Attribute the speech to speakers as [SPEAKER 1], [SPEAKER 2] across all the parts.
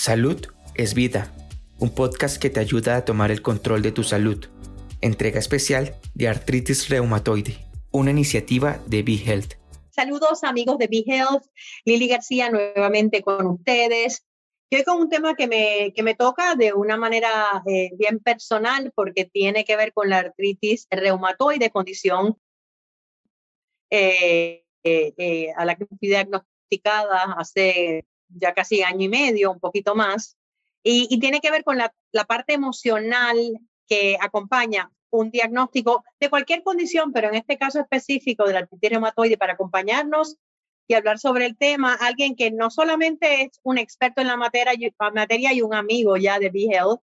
[SPEAKER 1] Salud es vida, un podcast que te ayuda a tomar el control de tu salud. Entrega especial de artritis reumatoide, una iniciativa de BeHealth.
[SPEAKER 2] Saludos amigos de BeHealth, Lili García nuevamente con ustedes. Yo con un tema que me, que me toca de una manera eh, bien personal porque tiene que ver con la artritis reumatoide, condición eh, eh, a la que fui diagnosticada hace ya casi año y medio, un poquito más, y, tiene que ver con la, parte emocional que acompaña un diagnóstico de cualquier condición, pero en este caso específico de la artritis reumatoide, para acompañarnos y hablar sobre el tema, alguien que no solamente es un experto en la materia, materia y un amigo ya de BeHealth,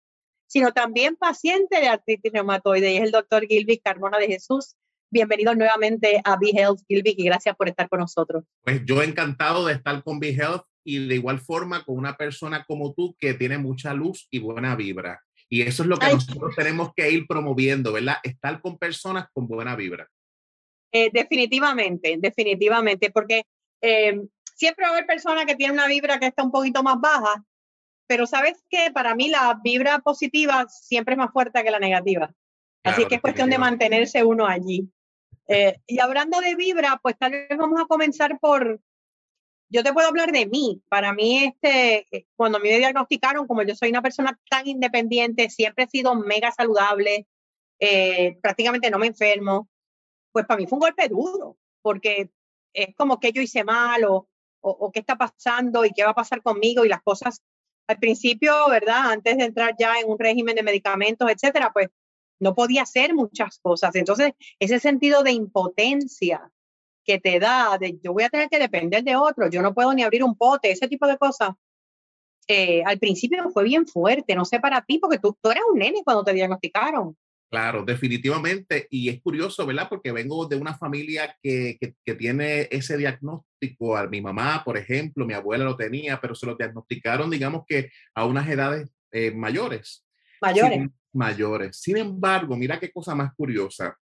[SPEAKER 2] sino también paciente de artritis reumatoide, y es el doctor Gilby Carmona de Jesús. Bienvenido nuevamente a BeHealth, Gilby, y gracias por estar con nosotros.
[SPEAKER 3] Pues yo encantado de estar con BeHealth y de igual forma con una persona como tú que tiene mucha luz y buena vibra. Y eso es lo que nosotros tenemos que ir promoviendo, ¿verdad? Estar con personas con buena vibra.
[SPEAKER 2] Eh, definitivamente, definitivamente, porque eh, siempre va a haber personas que tienen una vibra que está un poquito más baja, pero sabes que para mí la vibra positiva siempre es más fuerte que la negativa. Así que es cuestión de mantenerse uno allí. Eh, y hablando de vibra, pues tal vez vamos a comenzar por, yo te puedo hablar de mí. Para mí, este, eh, cuando me diagnosticaron, como yo soy una persona tan independiente, siempre he sido mega saludable, eh, prácticamente no me enfermo, pues para mí fue un golpe duro, porque es como que yo hice mal o, o, qué está pasando y qué va a pasar conmigo y las cosas al principio, ¿verdad? Antes de entrar ya en un régimen de medicamentos, etcétera, pues no podía hacer muchas cosas. Entonces, ese sentido de impotencia que te da de yo voy a tener que depender de otro, yo no puedo ni abrir un pote, ese tipo de cosas. Eh, al principio fue bien fuerte, no sé para ti, porque tú, tú eras un nene cuando te diagnosticaron.
[SPEAKER 3] Claro, definitivamente. Y es curioso, ¿verdad? Porque vengo de una familia que, que, tiene ese diagnóstico. A mi mamá, por ejemplo, mi abuela lo tenía, pero se lo diagnosticaron, digamos que a unas edades eh, mayores.
[SPEAKER 2] Mayores.
[SPEAKER 3] mayores. Sin embargo, mira qué cosa más curiosa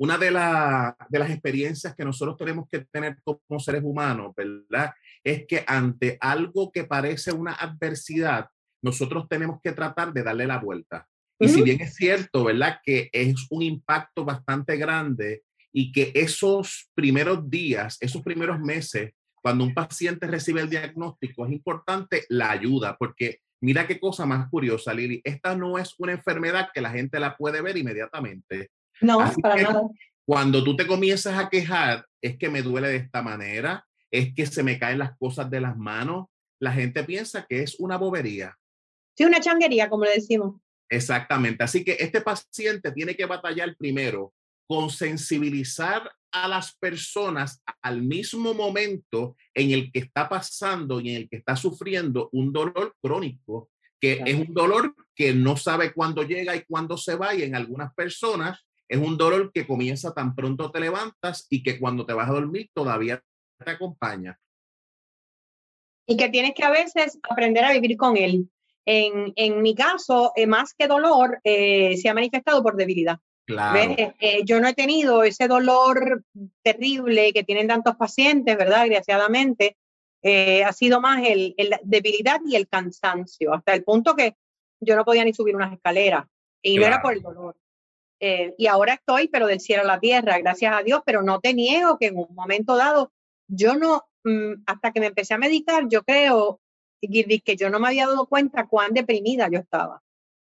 [SPEAKER 3] una de, de, las experiencias que nosotros tenemos que tener como seres humanos, ¿verdad? Es que ante algo que parece una adversidad, nosotros tenemos que tratar de darle la vuelta. Y si bien es cierto, ¿verdad? Que es un impacto bastante grande y que esos primeros días, esos primeros meses, cuando un paciente recibe el diagnóstico, es importante la ayuda, porque mira qué cosa más curiosa, Lili, esta no es una enfermedad que la gente la puede ver inmediatamente.
[SPEAKER 2] No, para nada.
[SPEAKER 3] Cuando tú te comienzas a quejar, es que me duele de esta manera, es que se me caen las cosas de las manos, la gente piensa que es una bobería.
[SPEAKER 2] Sí, una changuería, como le decimos.
[SPEAKER 3] Exactamente. Así que este paciente tiene que batallar primero con sensibilizar a las personas al mismo momento en el que está pasando y en el que está sufriendo un dolor crónico, que es un dolor que no sabe cuándo llega y cuándo se va y en algunas personas es un dolor que comienza tan pronto te levantas y que cuando te vas a dormir todavía te acompaña.
[SPEAKER 2] Y que tienes que a veces aprender a vivir con él. En, en mi caso, eh, más que dolor, eh, se ha manifestado por debilidad.
[SPEAKER 3] Claro.
[SPEAKER 2] Eh, yo no he tenido ese dolor terrible que tienen tantos pacientes, ¿verdad? Desgraciadamente, ha sido más el, el, debilidad y el cansancio, hasta el punto que yo no podía ni subir unas escaleras. Y no era por el dolor, eh, y ahora estoy, pero del cielo a la tierra, gracias a Dios, pero no te niego que en un momento dado, yo no, mm, hasta que me empecé a meditar, yo creo, que yo no me había dado cuenta cuán deprimida yo estaba.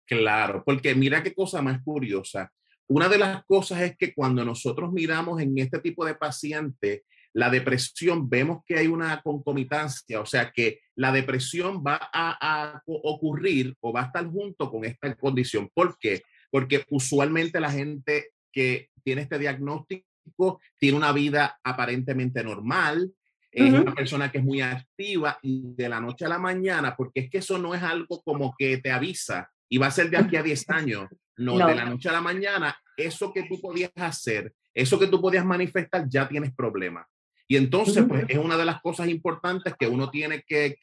[SPEAKER 3] Claro, porque mira qué cosa más curiosa. Una de las cosas es que cuando nosotros miramos en este tipo de paciente la depresión, vemos que hay una concomitancia, o sea que la depresión va a, a ocurrir o va a estar junto con esta condición. ¿Por qué? Porque usualmente la gente que tiene este diagnóstico tiene una vida aparentemente normal, es una persona que es muy activa y de la noche a la mañana, porque es que eso no es algo como que te avisa y va a ser de aquí a 10 años, no, de la noche a la mañana, eso que tú podías hacer, eso que tú podías manifestar, ya tienes problemas. Y entonces, pues es una de las cosas importantes que uno tiene que,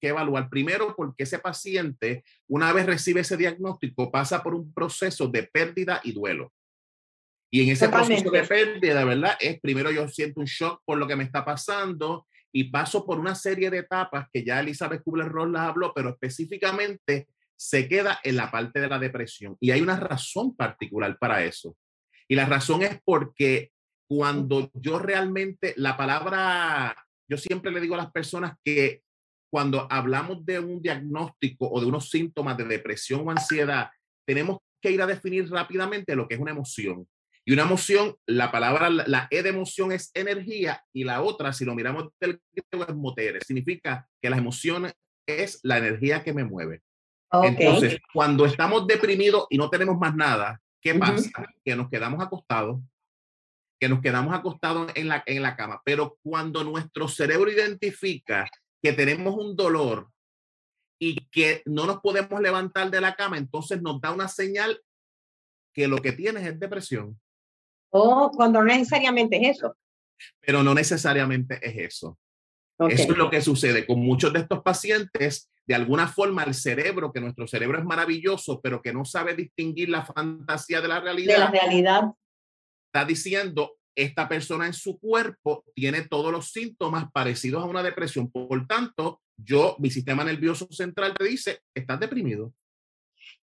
[SPEAKER 3] evaluar. Primero, porque ese paciente, una vez recibe ese diagnóstico, pasa por un proceso de pérdida y duelo. Y en ese proceso de pérdida, ¿verdad? Es primero yo siento un shock por lo que me está pasando y paso por una serie de etapas que ya Elizabeth Kubler-Ross las habló, pero específicamente se queda en la parte de la depresión. Y hay una razón particular para eso. Y la razón es porque cuando yo realmente, la palabra, yo siempre le digo a las personas que cuando hablamos de un diagnóstico o de unos síntomas de depresión o ansiedad, tenemos que ir a definir rápidamente lo que es una emoción. Y una emoción, la palabra, la E de emoción es energía y la otra, si lo miramos del griego, es motere. Significa que la emoción es la energía que me mueve. Entonces, cuando estamos deprimidos y no tenemos más nada, ¿qué pasa? Que nos quedamos acostados, que nos quedamos acostados en la, en la cama. Pero cuando nuestro cerebro identifica que tenemos un dolor y que no nos podemos levantar de la cama, entonces nos da una señal que lo que tienes es depresión.
[SPEAKER 2] Oh, cuando no necesariamente es eso.
[SPEAKER 3] Pero no necesariamente es eso. Eso es lo que sucede con muchos de estos pacientes. De alguna forma, el cerebro, que nuestro cerebro es maravilloso, pero que no sabe distinguir la fantasía de la realidad.
[SPEAKER 2] De la realidad.
[SPEAKER 3] Está diciendo, esta persona en su cuerpo tiene todos los síntomas parecidos a una depresión. Por tanto, yo, mi sistema nervioso central te dice, estás deprimido.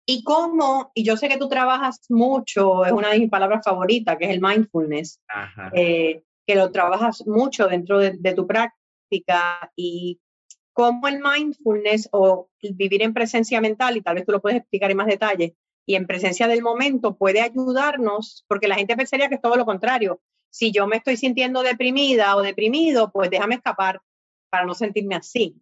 [SPEAKER 2] Y cómo, y yo sé que tú trabajas mucho, es una de mis palabras favoritas, que es el mindfulness, eh, que lo trabajas mucho dentro de, tu práctica y cómo el mindfulness o vivir en presencia mental, y tal vez tú lo puedes explicar en más detalle, y en presencia del momento puede ayudarnos, porque la gente pensaría que es todo lo contrario. Si yo me estoy sintiendo deprimida o deprimido, pues déjame escapar para no sentirme así.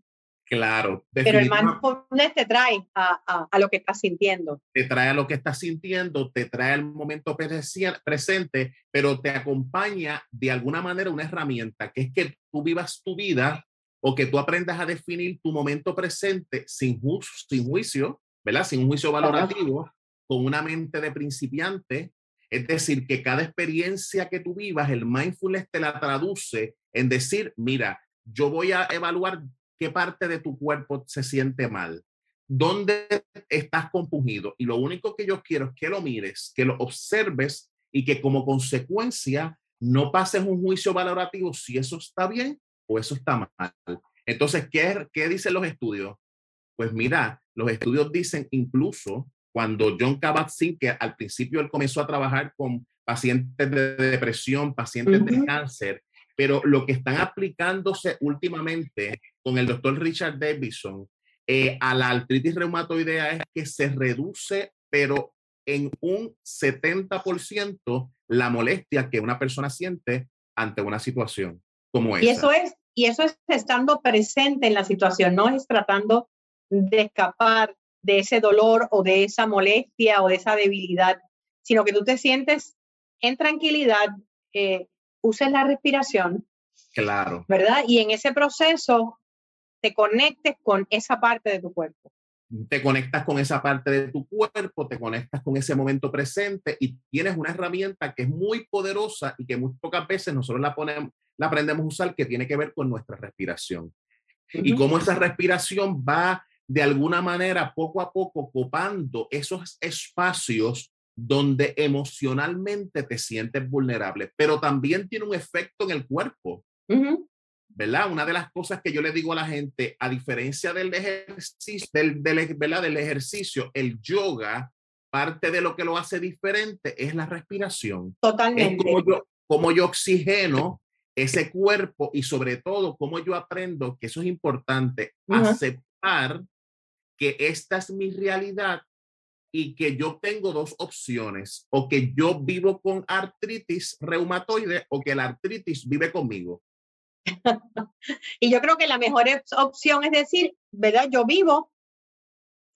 [SPEAKER 3] Claro.
[SPEAKER 2] Pero el mindfulness te trae a, a, lo que estás sintiendo.
[SPEAKER 3] Te trae a lo que estás sintiendo, te trae al momento presente, pero te acompaña de alguna manera una herramienta, que es que tú vivas tu vida o que tú aprendas a definir tu momento presente sin, sin juicio, ¿verdad? Sin un juicio valorativo, con una mente de principiante. Es decir, que cada experiencia que tú vivas, el mindfulness te la traduce en decir, mira, yo voy a evaluar qué parte de tu cuerpo se siente mal, dónde estás compungido. Y lo único que yo quiero es que lo mires, que lo observes y que como consecuencia no pases un juicio valorativo si eso está bien o eso está mal. Entonces, ¿qué, qué dicen los estudios? Pues mira, los estudios dicen incluso cuando John Kabat-Zinn, que al principio él comenzó a trabajar con pacientes de depresión, pacientes de cáncer, pero lo que están aplicándose últimamente con el doctor Richard Davidson eh, a la artritis reumatoidea es que se reduce, pero en un 70% la molestia que una persona siente ante una situación como esa.
[SPEAKER 2] Y eso es, y eso es estando presente en la situación, no es tratando de escapar de ese dolor o de esa molestia o de esa debilidad, sino que tú te sientes en tranquilidad, eh, uses la respiración.
[SPEAKER 3] Claro.
[SPEAKER 2] ¿Verdad? Y en ese proceso te conectes con esa parte de tu cuerpo.
[SPEAKER 3] Te conectas con esa parte de tu cuerpo, te conectas con ese momento presente y tienes una herramienta que es muy poderosa y que muy pocas veces nosotros la, ponemos, la aprendemos a usar, que tiene que ver con nuestra respiración. Y cómo esa respiración va de alguna manera poco a poco copando esos espacios donde emocionalmente te sientes vulnerable, pero también tiene un efecto en el cuerpo. ¿verdad? Una de las cosas que yo le digo a la gente, a diferencia del ejercicio, del, del, ¿verdad? del ejercicio, el yoga, parte de lo que lo hace diferente es la respiración.
[SPEAKER 2] Totalmente.
[SPEAKER 3] Es como yo, como yo oxigeno ese cuerpo y sobre todo como yo aprendo, que eso es importante, aceptar que esta es mi realidad y que yo tengo dos opciones, o que yo vivo con artritis reumatoide o que la artritis vive conmigo.
[SPEAKER 2] y yo creo que la mejor opción es decir, ¿verdad? Yo vivo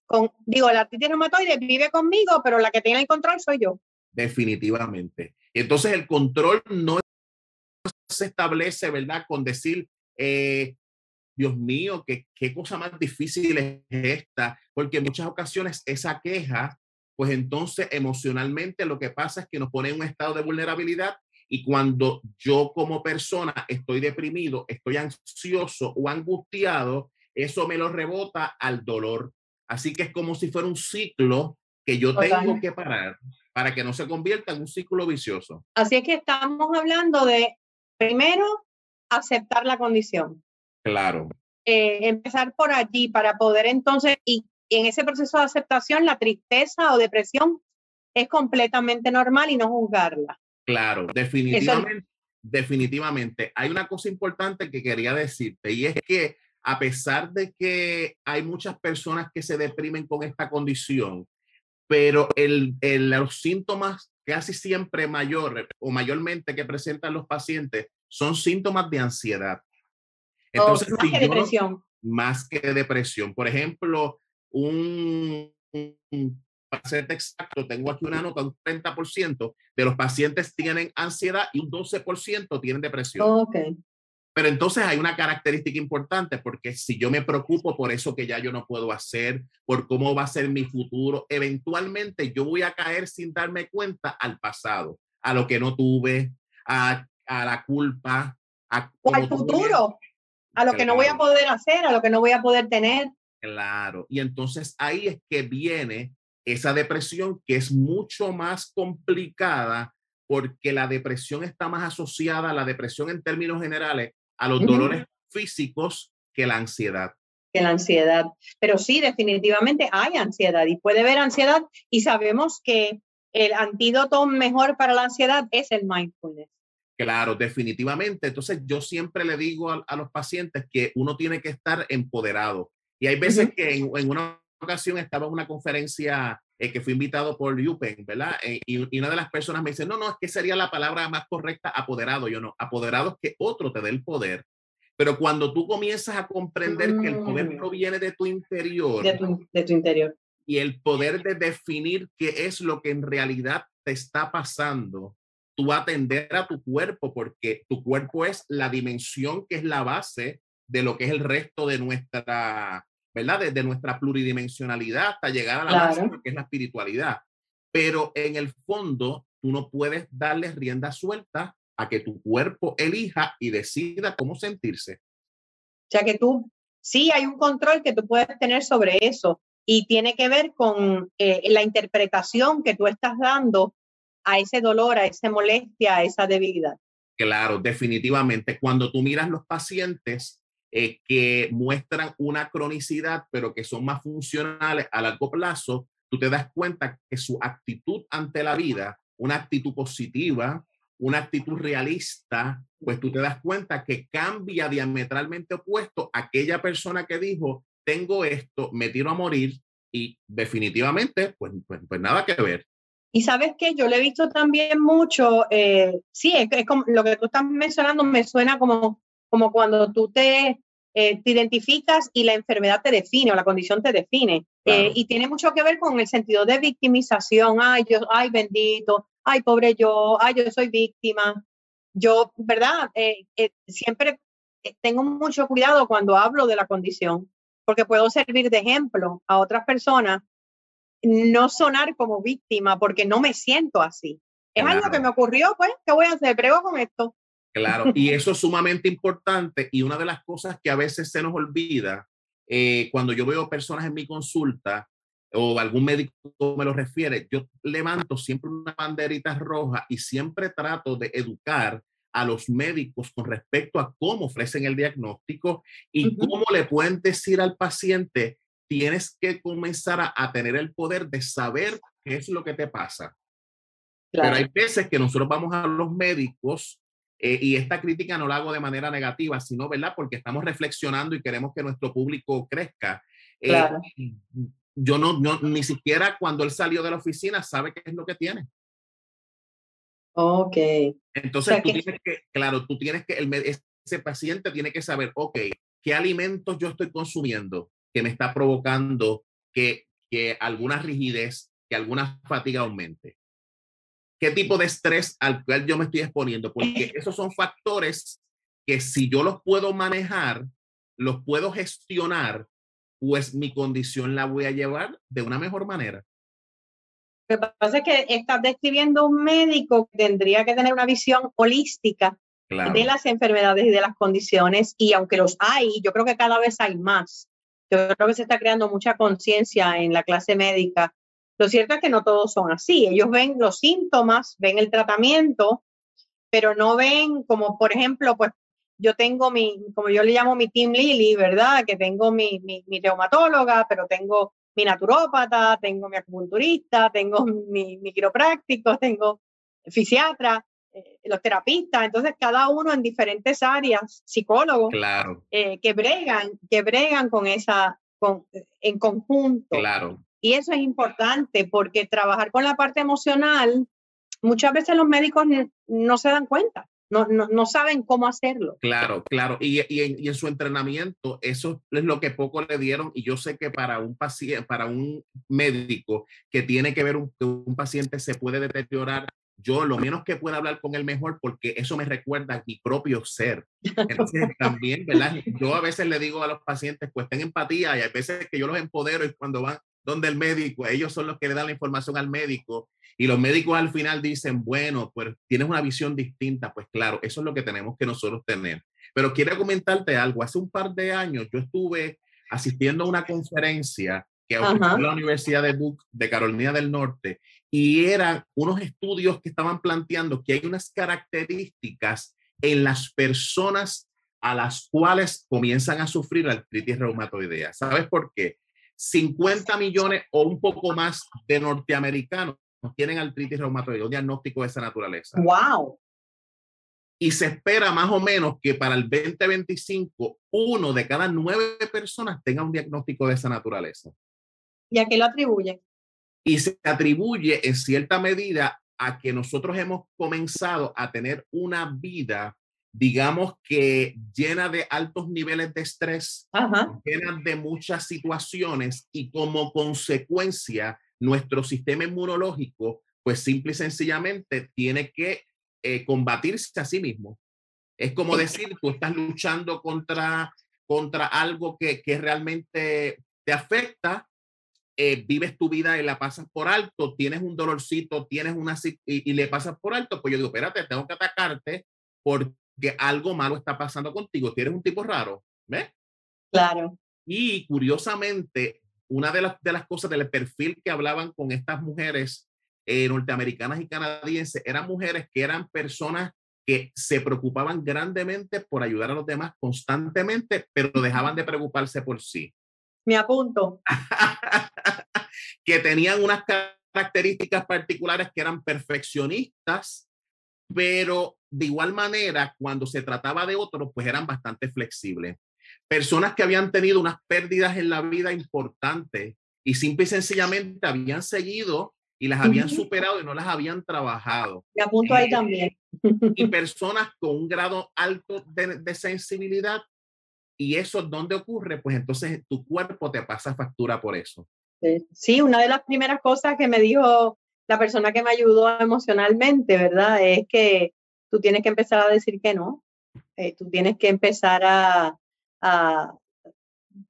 [SPEAKER 2] con, digo, la artritis reumatoide vive conmigo, pero la que tiene el control soy yo.
[SPEAKER 3] Definitivamente. Entonces el control no se establece, ¿verdad? Con decir, eh, Dios mío, qué, qué cosa más difícil es esta, porque en muchas ocasiones esa queja, pues entonces emocionalmente lo que pasa es que nos pone en un estado de vulnerabilidad y cuando yo como persona estoy deprimido, estoy ansioso o angustiado, eso me lo rebota al dolor. Así que es como si fuera un ciclo que yo tengo que parar para que no se convierta en un ciclo vicioso.
[SPEAKER 2] Así es que estamos hablando de, primero, aceptar la condición.
[SPEAKER 3] Claro.
[SPEAKER 2] Eh, empezar por allí para poder entonces, y en ese proceso de aceptación, la tristeza o depresión es completamente normal y no juzgarla.
[SPEAKER 3] Claro, definitivamente, definitivamente. Hay una cosa importante que quería decirte y es que a pesar de que hay muchas personas que se deprimen con esta condición, pero el, los síntomas casi siempre mayores o mayormente que presentan los pacientes son síntomas de ansiedad.
[SPEAKER 2] Entonces, más que depresión.
[SPEAKER 3] más que depresión. Por ejemplo, un, para ser exacto, tengo aquí una nota, un 30% de los pacientes tienen ansiedad y un 12% tienen depresión.
[SPEAKER 2] Okay.
[SPEAKER 3] Pero entonces hay una característica importante porque si yo me preocupo por eso que ya yo no puedo hacer, por cómo va a ser mi futuro, eventualmente yo voy a caer sin darme cuenta al pasado, a lo que no tuve, a, a la culpa, a,
[SPEAKER 2] o al futuro, a lo que no voy a poder hacer, a lo que no voy a poder tener.
[SPEAKER 3] Claro, y entonces ahí es que viene esa depresión que es mucho más complicada porque la depresión está más asociada a la depresión en términos generales a los dolores físicos que la ansiedad.
[SPEAKER 2] Que la ansiedad. Pero sí, definitivamente hay ansiedad y puede haber ansiedad y sabemos que el antídoto mejor para la ansiedad es el mindfulness.
[SPEAKER 3] Claro, definitivamente. Entonces yo siempre le digo a, los pacientes que uno tiene que estar empoderado. Y hay veces que en, una ocasión estaba en una conferencia eh, que fui invitado por UPenn, ¿verdad? Eh, y, una de las personas me dice, no, no, es que sería la palabra más correcta, apoderado. Yo no, apoderado es que otro te dé el poder. Pero cuando tú comienzas a comprender que el poder mm. proviene de tu interior.
[SPEAKER 2] De tu, de tu interior.
[SPEAKER 3] Y el poder de definir qué es lo que en realidad te está pasando, tú atender a tu cuerpo, porque tu cuerpo es la dimensión que es la base de lo que es el resto de nuestra, ¿verdad? Desde nuestra pluridimensionalidad hasta llegar a la base, que es la espiritualidad. Pero en el fondo, tú no puedes darle rienda suelta a que tu cuerpo elija y decida cómo sentirse.
[SPEAKER 2] O sea que tú, sí hay un control que tú puedes tener sobre eso y tiene que ver con eh, la interpretación que tú estás dando a ese dolor, a esa molestia, a esa debilidad.
[SPEAKER 3] Claro, definitivamente. Cuando tú miras los pacientes eh, que muestran una cronicidad, pero que son más funcionales a largo plazo, tú te das cuenta que su actitud ante la vida, una actitud positiva, una actitud realista, pues tú te das cuenta que cambia diametralmente opuesto a aquella persona que dijo, tengo esto, me tiro a morir y definitivamente, pues, pues, pues nada que ver.
[SPEAKER 2] Y sabes que yo le he visto también mucho, eh, sí, es, como lo que tú estás mencionando me suena como, como cuando tú te, eh, te identificas y la enfermedad te define o la condición te define. Eh, y tiene mucho que ver con el sentido de victimización. Ay, yo, ay, bendito, ay, pobre yo, ay, yo soy víctima. Yo, ¿verdad? siempre tengo mucho cuidado cuando hablo de la condición, porque puedo servir de ejemplo a otras personas no sonar como víctima porque no me siento así. Es algo que me ocurrió, pues, ¿qué voy a hacer? Prego con esto.
[SPEAKER 3] Claro, y eso es sumamente importante y una de las cosas que a veces se nos olvida eh, cuando yo veo personas en mi consulta o algún médico me lo refiere, yo levanto siempre una banderita roja y siempre trato de educar a los médicos con respecto a cómo ofrecen el diagnóstico y cómo le pueden decir al paciente tienes que comenzar a, tener el poder de saber qué es lo que te pasa. Pero hay veces que nosotros vamos a los médicos eh, y esta crítica no la hago de manera negativa, sino, ¿verdad? Porque estamos reflexionando y queremos que nuestro público crezca. Eh, yo no, no, ni siquiera cuando él salió de la oficina sabe qué es lo que tiene.
[SPEAKER 2] Ok.
[SPEAKER 3] Entonces, tú tienes que, claro, tú tienes que, el, ese paciente tiene que saber, ok, ¿qué alimentos yo estoy consumiendo? Que me está provocando que, que alguna rigidez, que alguna fatiga aumente. ¿Qué tipo de estrés al cual yo me estoy exponiendo? Porque esos son factores que si yo los puedo manejar, los puedo gestionar, pues mi condición la voy a llevar de una mejor manera.
[SPEAKER 2] Lo que pasa es que estás describiendo un médico que tendría que tener una visión holística de las enfermedades y de las condiciones, y aunque los hay, yo creo que cada vez hay más. Yo creo que se está creando mucha conciencia en la clase médica. Lo cierto es que no todos son así. Ellos ven los síntomas, ven el tratamiento, pero no ven como, por ejemplo, pues yo tengo mi, como yo le llamo mi team Lily, ¿verdad? Que tengo mi, mi, mi reumatóloga, pero tengo mi naturópata, tengo mi acupunturista, tengo mi, mi quiropráctico, tengo fisiatra, eh, los terapistas, entonces cada uno en diferentes áreas, psicólogos,
[SPEAKER 3] claro.
[SPEAKER 2] Eh, que bregan, que bregan con esa, con, en conjunto.
[SPEAKER 3] Claro.
[SPEAKER 2] Y eso es importante porque trabajar con la parte emocional, muchas veces los médicos no se dan cuenta no, no, no, saben cómo hacerlo.
[SPEAKER 3] Claro, claro. Y, y, en, y, en, su entrenamiento, eso es lo que poco le dieron. Y yo sé que para un paciente, para un médico que tiene que ver un, un paciente se puede deteriorar, yo lo menos que pueda hablar con él mejor, porque eso me recuerda a mi propio ser. Entonces, también, ¿verdad? Yo a veces le digo a los pacientes, pues ten empatía y hay veces que yo los empodero y cuando van donde el médico, ellos son los que le dan la información al médico y los médicos al final dicen, bueno, pues tienes una visión distinta, pues claro, eso es lo que tenemos que nosotros tener. Pero quiero comentarte algo, hace un par de años yo estuve asistiendo a una conferencia que ofreció la Universidad de Duke de Carolina del Norte y eran unos estudios que estaban planteando que hay unas características en las personas a las cuales comienzan a sufrir artritis reumatoidea. ¿Sabes por qué? 50 millones o un poco más de norteamericanos tienen artritis reumatoide, un diagnóstico de esa naturaleza.
[SPEAKER 2] ¡Wow!
[SPEAKER 3] Y se espera más o menos que para el 2025 uno de cada nueve personas tenga un diagnóstico de esa naturaleza.
[SPEAKER 2] ¿Y a qué lo atribuye?
[SPEAKER 3] Y se atribuye en cierta medida a que nosotros hemos comenzado a tener una vida digamos que llena de altos niveles de estrés, llena de muchas situaciones y como consecuencia nuestro sistema inmunológico, pues simple y sencillamente tiene que eh, combatirse a sí mismo. Es como decir, tú estás luchando contra, contra algo que, que realmente te afecta, eh, vives tu vida y la pasas por alto, tienes un dolorcito, tienes una y, y, le pasas por alto, pues yo digo, espérate, tengo que atacarte porque que algo malo está pasando contigo. Tienes un tipo raro, ¿ves?
[SPEAKER 2] Claro.
[SPEAKER 3] Y curiosamente, una de las, de las cosas del perfil que hablaban con estas mujeres eh, norteamericanas y canadienses eran mujeres que eran personas que se preocupaban grandemente por ayudar a los demás constantemente, pero dejaban de preocuparse por sí.
[SPEAKER 2] Me apunto.
[SPEAKER 3] que tenían unas características particulares que eran perfeccionistas, pero de igual manera, cuando se trataba de otros, pues eran bastante flexibles. Personas que habían tenido unas pérdidas en la vida importantes y simple y sencillamente habían seguido y las habían superado y no las habían trabajado.
[SPEAKER 2] Y apunto ahí eh, también.
[SPEAKER 3] y personas con un grado alto de, de sensibilidad. Y eso, ¿dónde ocurre? Pues entonces tu cuerpo te pasa factura por eso.
[SPEAKER 2] Sí, una de las primeras cosas que me dijo la persona que me ayudó emocionalmente, ¿verdad? Es que tú tienes que empezar a decir que no. Eh, tú tienes que empezar a,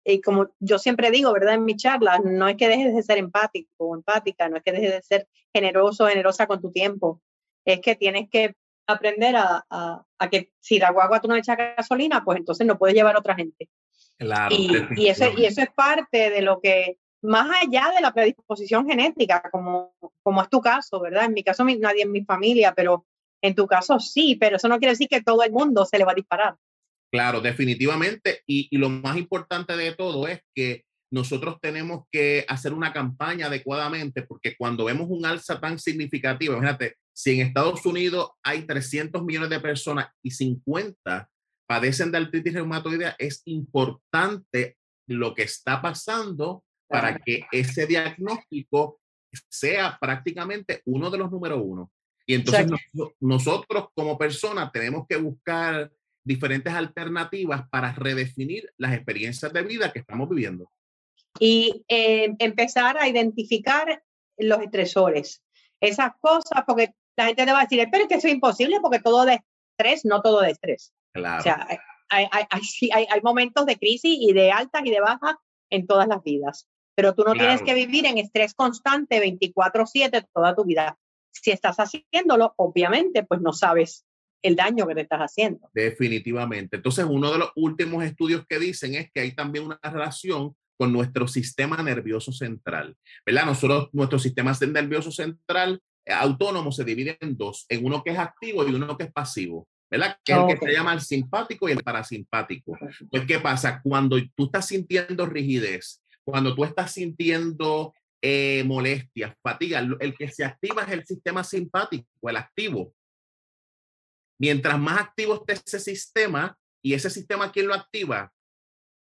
[SPEAKER 2] y como yo siempre digo, ¿verdad? En mi charla, no es que dejes de ser empático o empática, no es que dejes de ser generoso o generosa con tu tiempo, es que tienes que aprender a, a, que si la guagua tú no echas gasolina, pues entonces no puedes llevar a otra gente.
[SPEAKER 3] Claro.
[SPEAKER 2] Y, y, eso, y eso es parte de lo que más allá de la predisposición genética, como, como es tu caso, ¿verdad? En mi caso, nadie en mi familia, pero en tu caso sí, pero eso no quiere decir que todo el mundo se le va a disparar.
[SPEAKER 3] Claro, definitivamente. Y, y lo más importante de todo es que nosotros tenemos que hacer una campaña adecuadamente, porque cuando vemos un alza tan significativa, fíjate, si en Estados Unidos hay 300 millones de personas y 50 padecen de artritis reumatoidea, es importante lo que está pasando para que ese diagnóstico sea prácticamente uno de los número uno. Y entonces nosotros como personas tenemos que buscar diferentes alternativas para redefinir las experiencias de vida que estamos viviendo.
[SPEAKER 2] Y eh, empezar a identificar los estresores, esas cosas, porque la gente te va a decir, pero es que eso es imposible porque todo de estrés, no todo de estrés.
[SPEAKER 3] Claro.
[SPEAKER 2] O sea, hay, hay, hay, hay momentos de crisis y de altas y de bajas en todas las vidas pero tú no tienes que vivir en estrés constante 24/7 toda tu vida. Si estás haciéndolo, obviamente, pues no sabes el daño que te estás haciendo.
[SPEAKER 3] Definitivamente. Entonces, uno de los últimos estudios que dicen es que hay también una relación con nuestro sistema nervioso central. ¿Verdad? Nosotros, nuestro sistema nervioso central eh, autónomo se divide en dos, en uno que es activo y uno que es pasivo. ¿verdad? Que es el que se llama el simpático y el parasimpático. Pues, ¿qué pasa? Cuando tú estás sintiendo rigidez, cuando tú estás sintiendo eh, molestias, fatiga, el que se activa es el sistema simpático, el activo. Mientras más activo esté ese sistema, y ese sistema, ¿quién lo activa?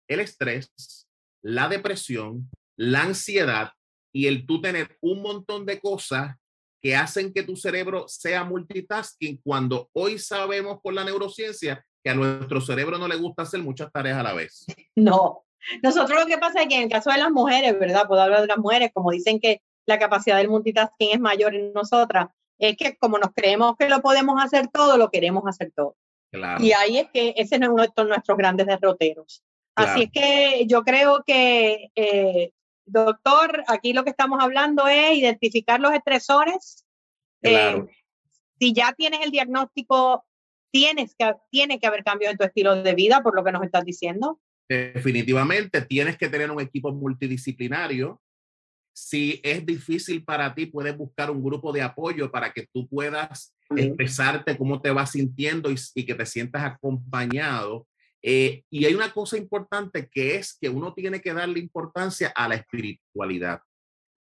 [SPEAKER 3] El estrés, la depresión, la ansiedad y el tú tener un montón de cosas que hacen que tu cerebro sea multitasking cuando hoy sabemos por la neurociencia que a nuestro cerebro no le gusta hacer muchas tareas a la vez.
[SPEAKER 2] No, nosotros lo que pasa es que en el caso de las mujeres, ¿verdad? Puedo hablar de las mujeres, como dicen que la capacidad del multitasking es mayor en nosotras, es que como nos creemos que lo podemos hacer todo, lo queremos hacer todo. Claro. Y ahí es que ese es uno de nuestros grandes derroteros. Así es que yo creo que eh, doctor, aquí lo que estamos hablando es identificar los estresores. Eh, si ya tienes el diagnóstico, tienes que, tiene que haber cambios en tu estilo de vida, por lo que nos estás diciendo.
[SPEAKER 3] Definitivamente, tienes que tener un equipo multidisciplinario. Si es difícil para ti, puedes buscar un grupo de apoyo para que tú puedas expresarte cómo te vas sintiendo y, y que te sientas acompañado eh, y hay una cosa importante que es que uno tiene que darle importancia a la espiritualidad,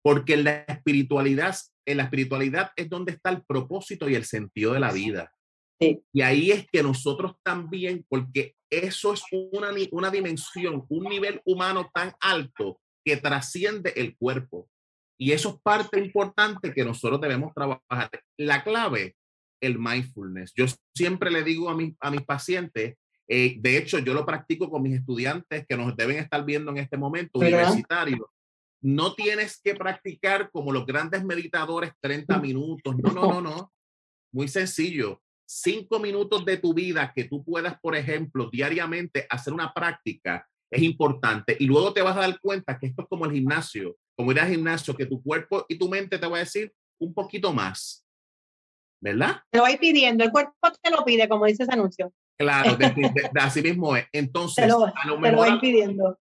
[SPEAKER 3] porque en la espiritualidad, en la espiritualidad es donde está el propósito y el sentido de la vida. Y ahí es que nosotros también, porque eso es una, una dimensión, un nivel humano tan alto que trasciende el cuerpo. Y eso es parte importante que nosotros debemos trabajar. La clave, el mindfulness. Yo siempre le digo a, mi, a mis pacientes eh, de hecho, yo lo practico con mis estudiantes que nos deben estar viendo en este momento, universitarios. No tienes que practicar como los grandes meditadores 30 mm. minutos. No, no, no, no. Muy sencillo. Cinco minutos de tu vida que tú puedas, por ejemplo, diariamente hacer una práctica es importante. Y luego te vas a dar cuenta que esto es como el gimnasio, como ir al gimnasio, que tu cuerpo y tu mente te va a decir un poquito más. ¿Verdad?
[SPEAKER 2] Te lo voy pidiendo, el cuerpo te lo pide, como dice ese anuncio.
[SPEAKER 3] Claro, así mismo es. Entonces, a, lo mejor,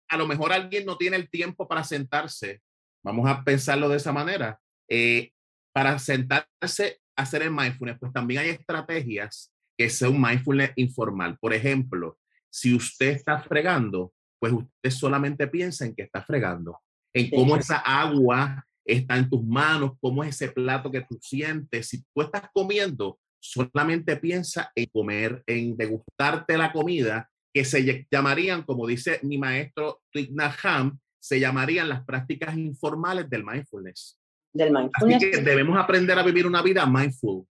[SPEAKER 3] a lo mejor alguien no tiene el tiempo para sentarse, vamos a pensarlo de esa manera, eh, para sentarse a hacer el mindfulness, pues también hay estrategias que sea un mindfulness informal. Por ejemplo, si usted está fregando, pues usted solamente piensa en que está fregando, en cómo esa agua está en tus manos, cómo es ese plato que tú sientes. Si tú estás comiendo, solamente piensa en comer, en degustarte la comida, que se llamarían, como dice mi maestro Ham, se llamarían las prácticas informales del mindfulness.
[SPEAKER 2] Del mindfulness.
[SPEAKER 3] Así que debemos aprender a vivir una vida mindful.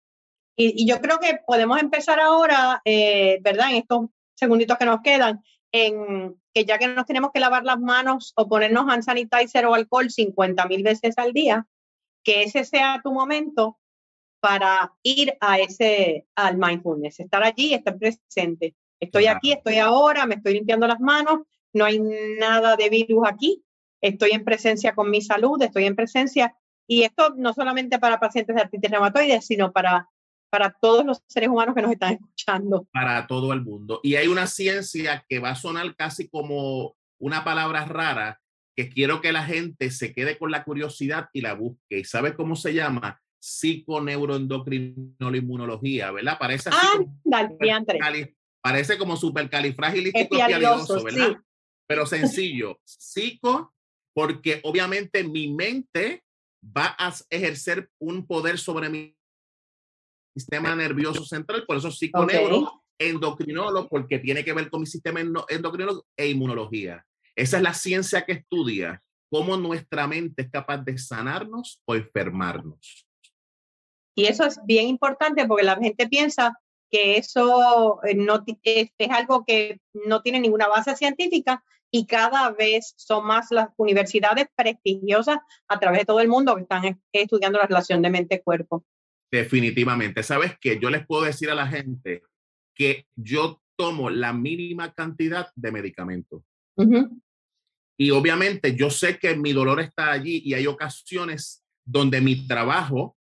[SPEAKER 2] Y, yo creo que podemos empezar ahora, eh, ¿verdad? En estos segunditos que nos quedan, en que ya que nos tenemos que lavar las manos o ponernos hand sanitizer o alcohol 50 mil veces al día, que ese sea tu momento para ir a ese, al mindfulness, estar allí, estar presente. Estoy aquí, estoy ahora, me estoy limpiando las manos, no hay nada de virus aquí, estoy en presencia con mi salud, estoy en presencia. Y esto no solamente para pacientes de artritis reumatoide, sino para, para todos los seres humanos que nos están escuchando.
[SPEAKER 3] Para todo el mundo. Y hay una ciencia que va a sonar casi como una palabra rara, que quiero que la gente se quede con la curiosidad y la busque. ¿Y sabe cómo se llama? Psiconeuroendocrinología, ¿verdad? Parece así
[SPEAKER 2] ah, como,
[SPEAKER 3] parece como supercalifragilístico ¿verdad? Sí. Pero sencillo, psico, porque obviamente mi mente va a ejercer un poder sobre mi sistema nervioso central, por eso psiconeuro, endocrinólogo, porque tiene que ver con mi sistema endocrinólogo e inmunología. Esa es la ciencia que estudia cómo nuestra mente es capaz de sanarnos o enfermarnos.
[SPEAKER 2] Y eso es bien importante porque la gente piensa que eso eh, no, es, algo que no tiene ninguna base científica y cada vez son más las universidades prestigiosas a través de todo el mundo que están estudiando la relación de mente-cuerpo.
[SPEAKER 3] Definitivamente. Sabes que yo les puedo decir a la gente que yo tomo la mínima cantidad de medicamentos. Y obviamente yo sé que mi dolor está allí y hay ocasiones donde mi trabajo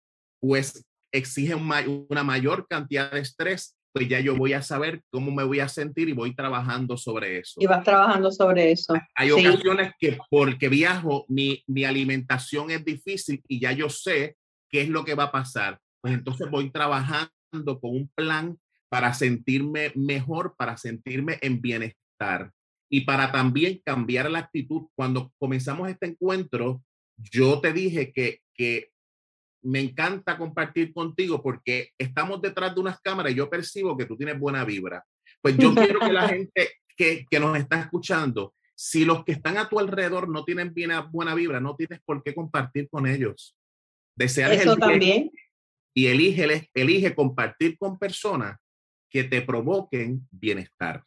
[SPEAKER 3] pues exige una mayor cantidad de estrés, pues ya yo voy a saber cómo me voy a sentir y voy trabajando sobre eso.
[SPEAKER 2] Y vas trabajando sobre eso.
[SPEAKER 3] Hay ocasiones que porque viajo, mi, mi alimentación es difícil y ya yo sé qué es lo que va a pasar. Pues entonces voy trabajando con un plan para sentirme mejor, para sentirme en bienestar y para también cambiar la actitud. Cuando comenzamos este encuentro, yo te dije que, que me encanta compartir contigo porque estamos detrás de unas cámaras y yo percibo que tú tienes buena vibra. Pues yo quiero que la gente que, que nos está escuchando, si los que están a tu alrededor no tienen bien, buena vibra, no tienes por qué compartir con ellos.
[SPEAKER 2] Desearles Eso también.
[SPEAKER 3] Y elige, elige compartir con personas que te provoquen bienestar.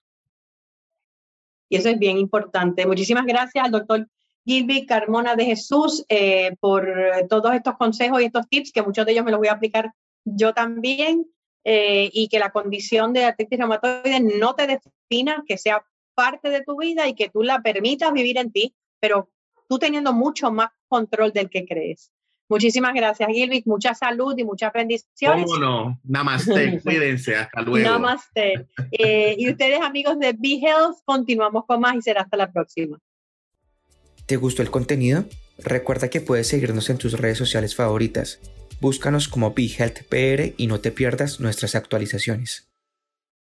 [SPEAKER 2] Y eso es bien importante. Muchísimas gracias al doctor Gilby Carmona de Jesús eh, por todos estos consejos y estos tips, que muchos de ellos me los voy a aplicar yo también, eh, y que la condición de artritis reumatoide no te defina, que sea parte de tu vida y que tú la permitas vivir en ti, pero tú teniendo mucho más control del que crees. Muchísimas gracias, Gilby. Mucha salud y muchas bendiciones.
[SPEAKER 3] ¿Cómo no? Namaste. Cuídense. Hasta luego.
[SPEAKER 2] Namaste. Eh, y ustedes, amigos de Be Health, continuamos con más y será hasta la próxima.
[SPEAKER 1] ¿Te gustó el contenido? Recuerda que puedes seguirnos en tus redes sociales favoritas. Búscanos como Be Health PR y no te pierdas nuestras actualizaciones.